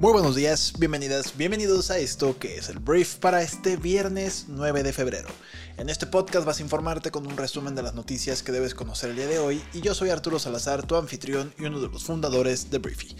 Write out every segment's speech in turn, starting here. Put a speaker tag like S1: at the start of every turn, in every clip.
S1: Muy buenos días, bienvenidas, bienvenidos a esto que es el brief para este viernes 9 de febrero. En este podcast vas a informarte con un resumen de las noticias que debes conocer el día de hoy y yo soy Arturo Salazar, tu anfitrión y uno de los fundadores de Briefy.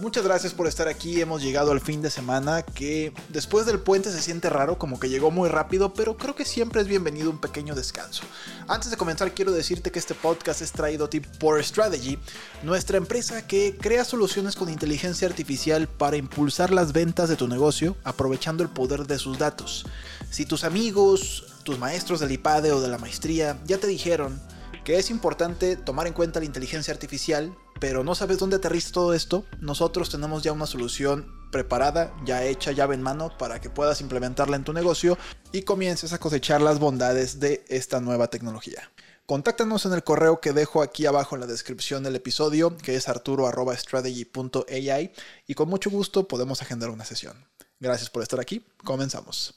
S1: Muchas gracias por estar aquí, hemos llegado al fin de semana que después del puente se siente raro, como que llegó muy rápido, pero creo que siempre es bienvenido un pequeño descanso. Antes de comenzar quiero decirte que este podcast es traído a ti por Strategy, nuestra empresa que crea soluciones con inteligencia artificial para impulsar las ventas de tu negocio aprovechando el poder de sus datos. Si tus amigos, tus maestros del IPADE o de la maestría ya te dijeron que es importante tomar en cuenta la inteligencia artificial, pero no sabes dónde aterriza todo esto, nosotros tenemos ya una solución preparada, ya hecha, llave en mano, para que puedas implementarla en tu negocio y comiences a cosechar las bondades de esta nueva tecnología. Contáctanos en el correo que dejo aquí abajo en la descripción del episodio, que es arturo.strategy.ai, y con mucho gusto podemos agendar una sesión. Gracias por estar aquí, comenzamos.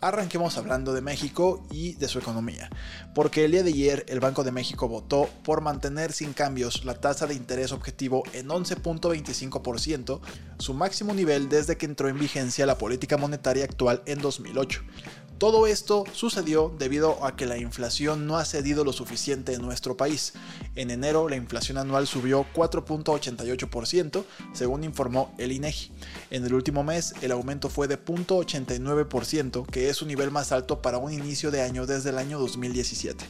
S1: Arranquemos hablando de México y de su economía, porque el día de ayer el Banco de México votó por mantener sin cambios la tasa de interés objetivo en 11.25%, su máximo nivel desde que entró en vigencia la política monetaria actual en 2008. Todo esto sucedió debido a que la inflación no ha cedido lo suficiente en nuestro país. En enero la inflación anual subió 4.88%, según informó el INEGI. En el último mes el aumento fue de 0.89%, que es su nivel más alto para un inicio de año desde el año 2017.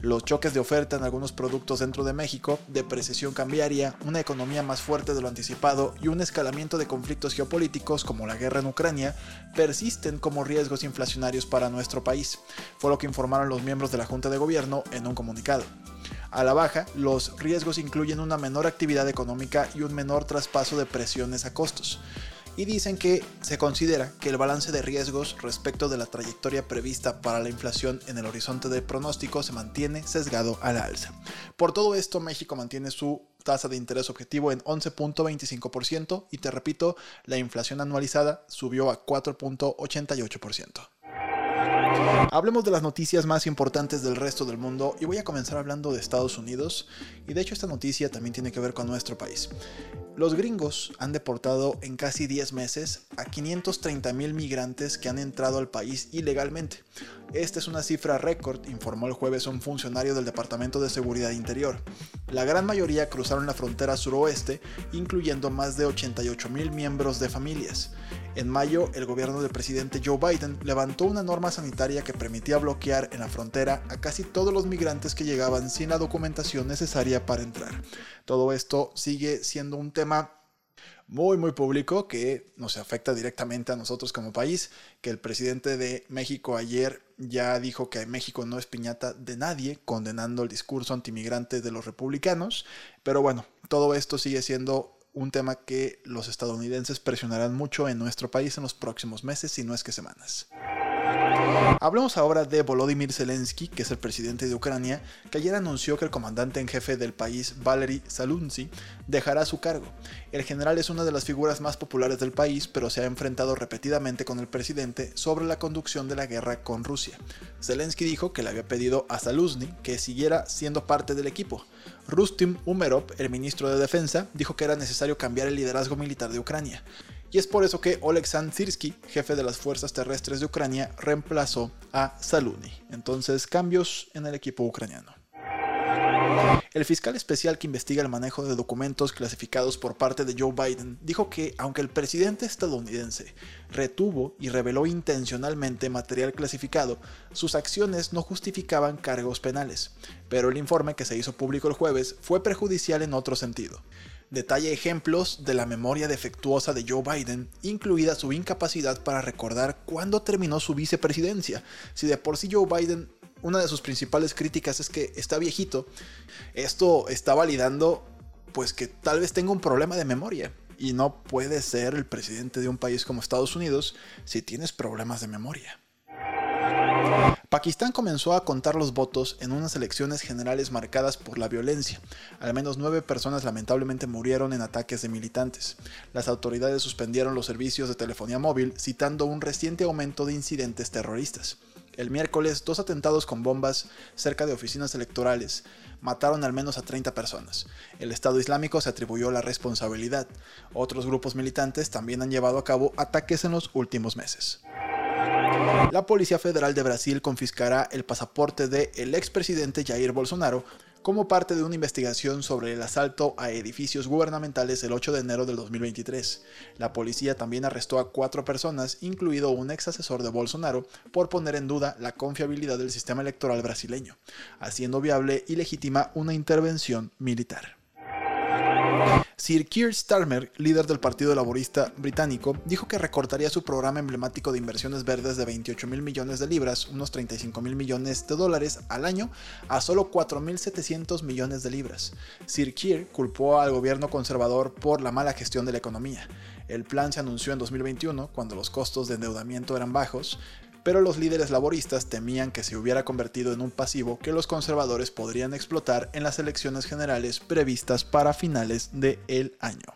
S1: Los choques de oferta en algunos productos dentro de México, depreciación cambiaria, una economía más fuerte de lo anticipado y un escalamiento de conflictos geopolíticos como la guerra en Ucrania persisten como riesgos inflacionarios para nuestro país, fue lo que informaron los miembros de la Junta de Gobierno en un comunicado. A la baja, los riesgos incluyen una menor actividad económica y un menor traspaso de presiones a costos. Y dicen que se considera que el balance de riesgos respecto de la trayectoria prevista para la inflación en el horizonte de pronóstico se mantiene sesgado a la alza. Por todo esto, México mantiene su tasa de interés objetivo en 11.25% y te repito, la inflación anualizada subió a 4.88%. Hablemos de las noticias más importantes del resto del mundo y voy a comenzar hablando de Estados Unidos y de hecho esta noticia también tiene que ver con nuestro país. Los gringos han deportado en casi 10 meses a 530 mil migrantes que han entrado al país ilegalmente. Esta es una cifra récord, informó el jueves un funcionario del Departamento de Seguridad Interior. La gran mayoría cruzaron la frontera suroeste, incluyendo más de 88 mil miembros de familias. En mayo, el gobierno del presidente Joe Biden levantó una norma sanitaria que permitía bloquear en la frontera a casi todos los migrantes que llegaban sin la documentación necesaria para entrar. Todo esto sigue siendo un tema muy muy público que nos afecta directamente a nosotros como país, que el presidente de México ayer ya dijo que México no es piñata de nadie, condenando el discurso antimigrante de los republicanos, pero bueno, todo esto sigue siendo un tema que los estadounidenses presionarán mucho en nuestro país en los próximos meses, si no es que semanas. Hablemos ahora de Volodymyr Zelensky, que es el presidente de Ucrania, que ayer anunció que el comandante en jefe del país, Valery Salunsky, dejará su cargo. El general es una de las figuras más populares del país, pero se ha enfrentado repetidamente con el presidente sobre la conducción de la guerra con Rusia. Zelensky dijo que le había pedido a Saluzny que siguiera siendo parte del equipo. Rustim Umerov, el ministro de Defensa, dijo que era necesario cambiar el liderazgo militar de Ucrania y es por eso que Oleksandr Sirsky, jefe de las fuerzas terrestres de Ucrania, reemplazó a Saluni. Entonces, cambios en el equipo ucraniano. El fiscal especial que investiga el manejo de documentos clasificados por parte de Joe Biden dijo que aunque el presidente estadounidense retuvo y reveló intencionalmente material clasificado, sus acciones no justificaban cargos penales, pero el informe que se hizo público el jueves fue perjudicial en otro sentido detalla ejemplos de la memoria defectuosa de Joe Biden, incluida su incapacidad para recordar cuándo terminó su vicepresidencia. Si de por sí Joe Biden, una de sus principales críticas es que está viejito, esto está validando pues que tal vez tenga un problema de memoria. Y no puede ser el presidente de un país como Estados Unidos si tienes problemas de memoria. Pakistán comenzó a contar los votos en unas elecciones generales marcadas por la violencia. Al menos nueve personas lamentablemente murieron en ataques de militantes. Las autoridades suspendieron los servicios de telefonía móvil, citando un reciente aumento de incidentes terroristas. El miércoles, dos atentados con bombas cerca de oficinas electorales mataron al menos a 30 personas. El Estado Islámico se atribuyó la responsabilidad. Otros grupos militantes también han llevado a cabo ataques en los últimos meses. La Policía Federal de Brasil confiscará el pasaporte del el expresidente Jair Bolsonaro como parte de una investigación sobre el asalto a edificios gubernamentales el 8 de enero del 2023. La policía también arrestó a cuatro personas, incluido un ex asesor de Bolsonaro, por poner en duda la confiabilidad del sistema electoral brasileño, haciendo viable y legítima una intervención militar. Sir Keir Starmer, líder del Partido Laborista británico, dijo que recortaría su programa emblemático de inversiones verdes de 28 mil millones de libras, unos 35 mil millones de dólares al año, a solo 4.700 millones de libras. Sir Keir culpó al gobierno conservador por la mala gestión de la economía. El plan se anunció en 2021, cuando los costos de endeudamiento eran bajos, pero los líderes laboristas temían que se hubiera convertido en un pasivo que los conservadores podrían explotar en las elecciones generales previstas para finales del el año.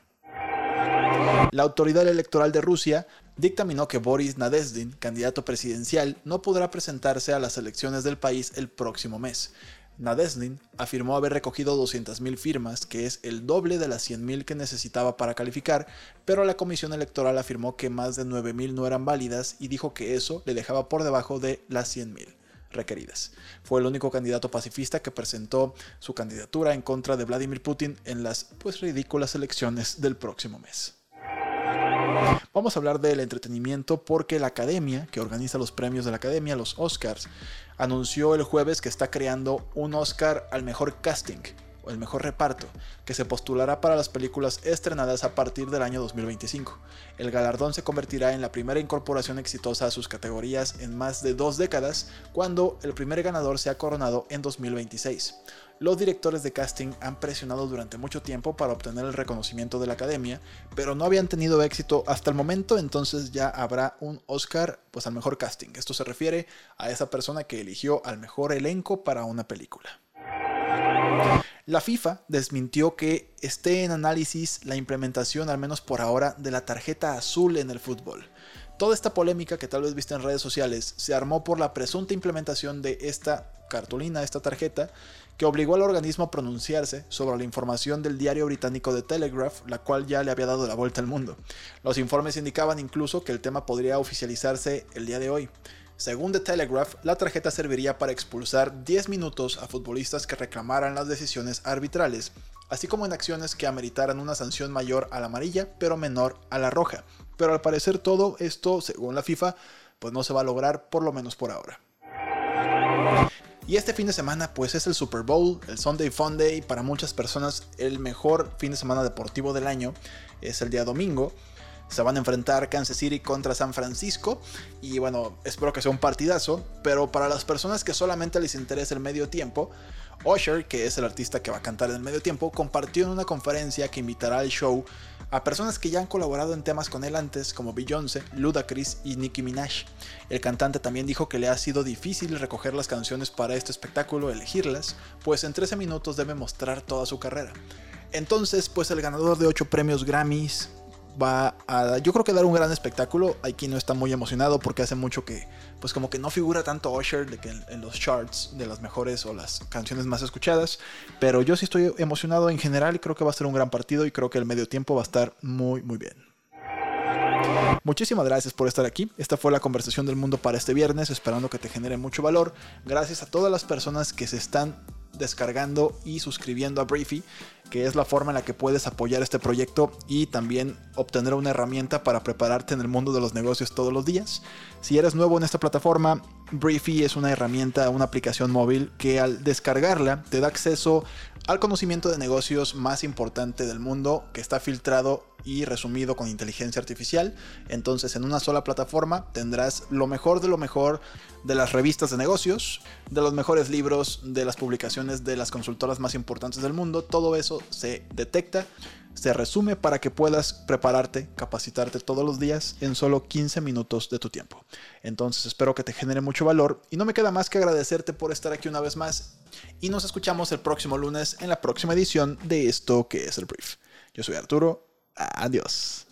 S1: La autoridad electoral de Rusia dictaminó que Boris Nadezhdin, candidato presidencial, no podrá presentarse a las elecciones del país el próximo mes. Nadezhdin afirmó haber recogido 200.000 firmas, que es el doble de las 100.000 que necesitaba para calificar, pero la comisión electoral afirmó que más de 9.000 no eran válidas y dijo que eso le dejaba por debajo de las 100.000 requeridas. Fue el único candidato pacifista que presentó su candidatura en contra de Vladimir Putin en las pues ridículas elecciones del próximo mes. Vamos a hablar del entretenimiento porque la academia, que organiza los premios de la academia, los Oscars, anunció el jueves que está creando un Oscar al mejor casting el mejor reparto, que se postulará para las películas estrenadas a partir del año 2025. El galardón se convertirá en la primera incorporación exitosa a sus categorías en más de dos décadas, cuando el primer ganador se ha coronado en 2026. Los directores de casting han presionado durante mucho tiempo para obtener el reconocimiento de la academia, pero no habían tenido éxito hasta el momento, entonces ya habrá un Oscar pues al mejor casting. Esto se refiere a esa persona que eligió al mejor elenco para una película. La FIFA desmintió que esté en análisis la implementación, al menos por ahora, de la tarjeta azul en el fútbol. Toda esta polémica que tal vez viste en redes sociales se armó por la presunta implementación de esta cartulina, esta tarjeta, que obligó al organismo a pronunciarse sobre la información del diario británico The Telegraph, la cual ya le había dado la vuelta al mundo. Los informes indicaban incluso que el tema podría oficializarse el día de hoy. Según The Telegraph, la tarjeta serviría para expulsar 10 minutos a futbolistas que reclamaran las decisiones arbitrales, así como en acciones que ameritaran una sanción mayor a la amarilla, pero menor a la roja. Pero al parecer todo esto, según la FIFA, pues no se va a lograr por lo menos por ahora. Y este fin de semana pues es el Super Bowl, el Sunday Funday, para muchas personas el mejor fin de semana deportivo del año es el día domingo. Se van a enfrentar Kansas City contra San Francisco y bueno, espero que sea un partidazo, pero para las personas que solamente les interesa el medio tiempo, Usher, que es el artista que va a cantar en el medio tiempo, compartió en una conferencia que invitará al show a personas que ya han colaborado en temas con él antes, como Beyoncé, Ludacris y Nicki Minaj. El cantante también dijo que le ha sido difícil recoger las canciones para este espectáculo, elegirlas, pues en 13 minutos debe mostrar toda su carrera. Entonces, pues el ganador de 8 premios Grammys, va a, yo creo que dar un gran espectáculo. Quien no está muy emocionado porque hace mucho que, pues como que no figura tanto Usher que en, los charts de las mejores o las canciones más escuchadas. Pero yo sí estoy emocionado en general y creo que va a ser un gran partido y creo que el medio tiempo va a estar muy, muy bien. Muchísimas gracias por estar aquí. Esta fue la conversación del mundo para este viernes, esperando que te genere mucho valor. Gracias a todas las personas que se están descargando y suscribiendo a Briefy, que es la forma en la que puedes apoyar este proyecto y también obtener una herramienta para prepararte en el mundo de los negocios todos los días. Si eres nuevo en esta plataforma, Briefy es una herramienta, una aplicación móvil que al descargarla te da acceso al conocimiento de negocios más importante del mundo que está filtrado y resumido con inteligencia artificial. Entonces en una sola plataforma tendrás lo mejor de lo mejor de las revistas de negocios, de los mejores libros, de las publicaciones de las consultoras más importantes del mundo. Todo eso se detecta se resume para que puedas prepararte, capacitarte todos los días en solo 15 minutos de tu tiempo. Entonces espero que te genere mucho valor y no me queda más que agradecerte por estar aquí una vez más y nos escuchamos el próximo lunes en la próxima edición de esto que es el brief. Yo soy Arturo, adiós.